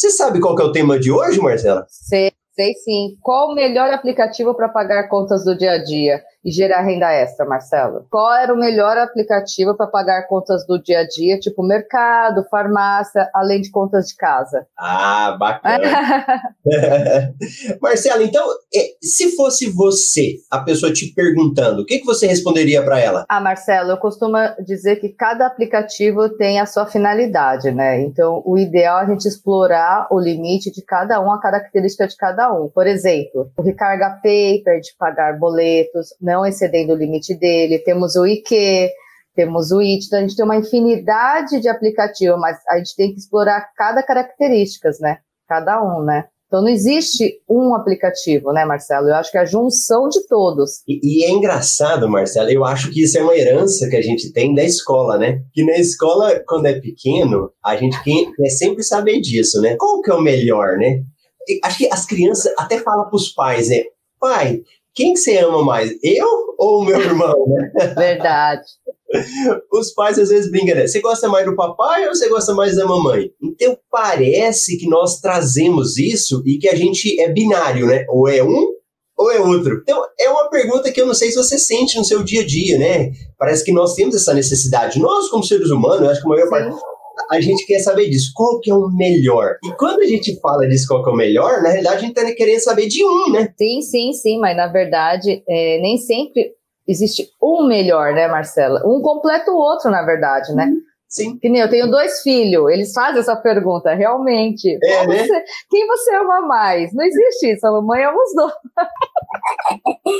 Você sabe qual que é o tema de hoje, Marcela? Sei, sei sim. Qual o melhor aplicativo para pagar contas do dia a dia? E gerar renda extra, Marcelo? Qual era o melhor aplicativo para pagar contas do dia a dia, tipo mercado, farmácia, além de contas de casa? Ah, bacana. Marcelo, então, é, se fosse você, a pessoa te perguntando, o que, que você responderia para ela? Ah, Marcelo, eu costumo dizer que cada aplicativo tem a sua finalidade, né? Então, o ideal é a gente explorar o limite de cada um, a característica de cada um. Por exemplo, o Recarga Paper, de pagar boletos, não excedendo o limite dele, temos o IQ, temos o IT, então a gente tem uma infinidade de aplicativos, mas a gente tem que explorar cada características, né? Cada um, né? Então não existe um aplicativo, né, Marcelo? Eu acho que é a junção de todos. E, e, é engraçado, Marcelo, eu acho que isso é uma herança que a gente tem da escola, né? Que na escola, quando é pequeno, a gente quer sempre saber disso, né? Qual que é o melhor, né? Acho que as crianças até falam para os pais, né? Pai, quem que você ama mais? Eu ou o meu irmão? Né? Verdade. Os pais às vezes brincam, né? Você gosta mais do papai ou você gosta mais da mamãe? Então parece que nós trazemos isso e que a gente é binário, né? Ou é um ou é outro. Então é uma pergunta que eu não sei se você sente no seu dia a dia, né? Parece que nós temos essa necessidade. Nós, como seres humanos, eu acho que a maior parte a gente quer saber disso, qual que é o melhor. E quando a gente fala disso, qual que é o melhor, na realidade a gente tá querendo saber de um, né? Sim, sim, sim, mas na verdade é, nem sempre existe um melhor, né, Marcela? Um completa o outro, na verdade, né? Uhum. Sim. Que nem eu tenho dois filhos, eles fazem essa pergunta, realmente. É, né? você, quem você ama mais? Não existe isso, a mamãe ama os dois.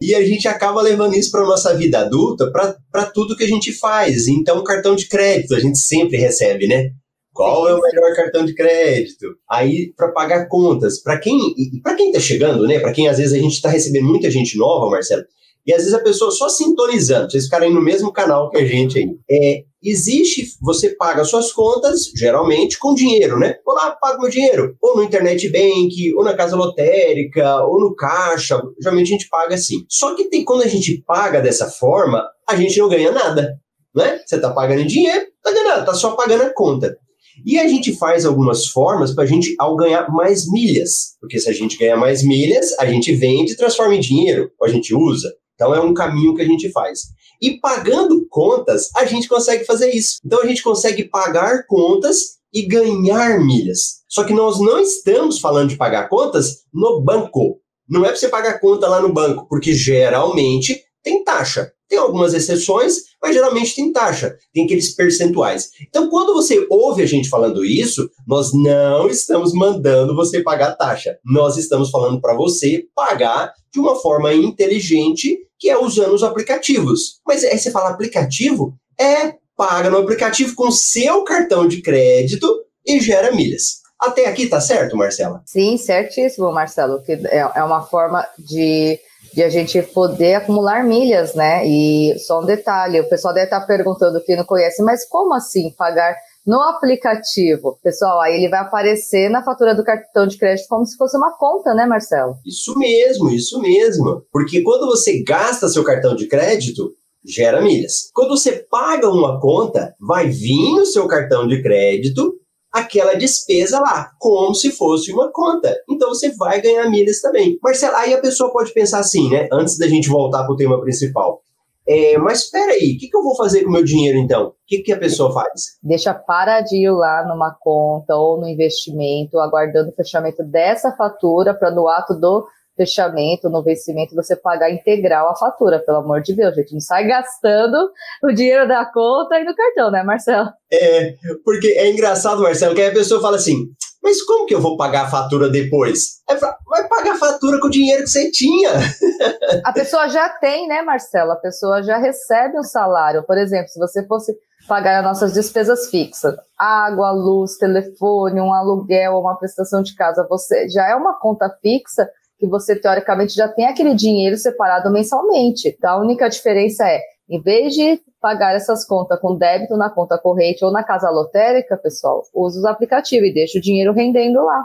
e a gente acaba levando isso para nossa vida adulta, para tudo que a gente faz. Então, cartão de crédito, a gente sempre recebe, né? Qual é o melhor cartão de crédito? Aí, para pagar contas. Para quem, para quem tá chegando, né? Para quem às vezes a gente está recebendo muita gente nova, Marcelo, e às vezes a pessoa só sintonizando, vocês ficarem no mesmo canal que a gente aí. É, existe, você paga suas contas, geralmente, com dinheiro, né? Vou lá, pago meu dinheiro. Ou no internet bank, ou na casa lotérica, ou no caixa. Geralmente a gente paga assim. Só que tem, quando a gente paga dessa forma, a gente não ganha nada. Né? Você tá pagando dinheiro, não tá ganhando tá só pagando a conta. E a gente faz algumas formas para a gente ao ganhar mais milhas. Porque se a gente ganhar mais milhas, a gente vende e transforma em dinheiro, ou a gente usa. Então é um caminho que a gente faz. E pagando contas, a gente consegue fazer isso. Então a gente consegue pagar contas e ganhar milhas. Só que nós não estamos falando de pagar contas no banco. Não é para você pagar conta lá no banco, porque geralmente tem taxa. Tem algumas exceções, mas geralmente tem taxa, tem aqueles percentuais. Então, quando você ouve a gente falando isso, nós não estamos mandando você pagar taxa. Nós estamos falando para você pagar de uma forma inteligente que é usando os aplicativos. Mas aí você fala aplicativo? É, paga no aplicativo com seu cartão de crédito e gera milhas. Até aqui tá certo, Marcela? Sim, certíssimo, Marcelo. Que é, é uma forma de, de a gente poder acumular milhas, né? E só um detalhe, o pessoal deve estar perguntando que não conhece, mas como assim pagar no aplicativo, pessoal, aí ele vai aparecer na fatura do cartão de crédito como se fosse uma conta, né, Marcelo? Isso mesmo, isso mesmo. Porque quando você gasta seu cartão de crédito, gera milhas. Quando você paga uma conta, vai vir no seu cartão de crédito aquela despesa lá, como se fosse uma conta. Então você vai ganhar milhas também. Marcelo, aí a pessoa pode pensar assim, né? Antes da gente voltar para o tema principal. É, mas espera aí, o que, que, eu vou fazer com o meu dinheiro então? O que, que a pessoa faz? Deixa paradinho lá numa conta ou no investimento, aguardando o fechamento dessa fatura para no ato do fechamento, no vencimento, você pagar integral a fatura, pelo amor de Deus, gente. Não sai gastando o dinheiro da conta e no cartão, né, Marcelo? É, porque é engraçado, Marcelo, que a pessoa fala assim: mas como que eu vou pagar a fatura depois? Vai pagar a fatura com o dinheiro que você tinha. A pessoa já tem, né, Marcelo? A pessoa já recebe o salário. Por exemplo, se você fosse pagar as nossas despesas fixas, água, luz, telefone, um aluguel, uma prestação de casa, você já é uma conta fixa que você teoricamente já tem aquele dinheiro separado mensalmente. Então, a única diferença é, em vez de pagar essas contas com débito na conta corrente ou na casa lotérica, pessoal, usa os aplicativos e deixa o dinheiro rendendo lá.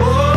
Oh!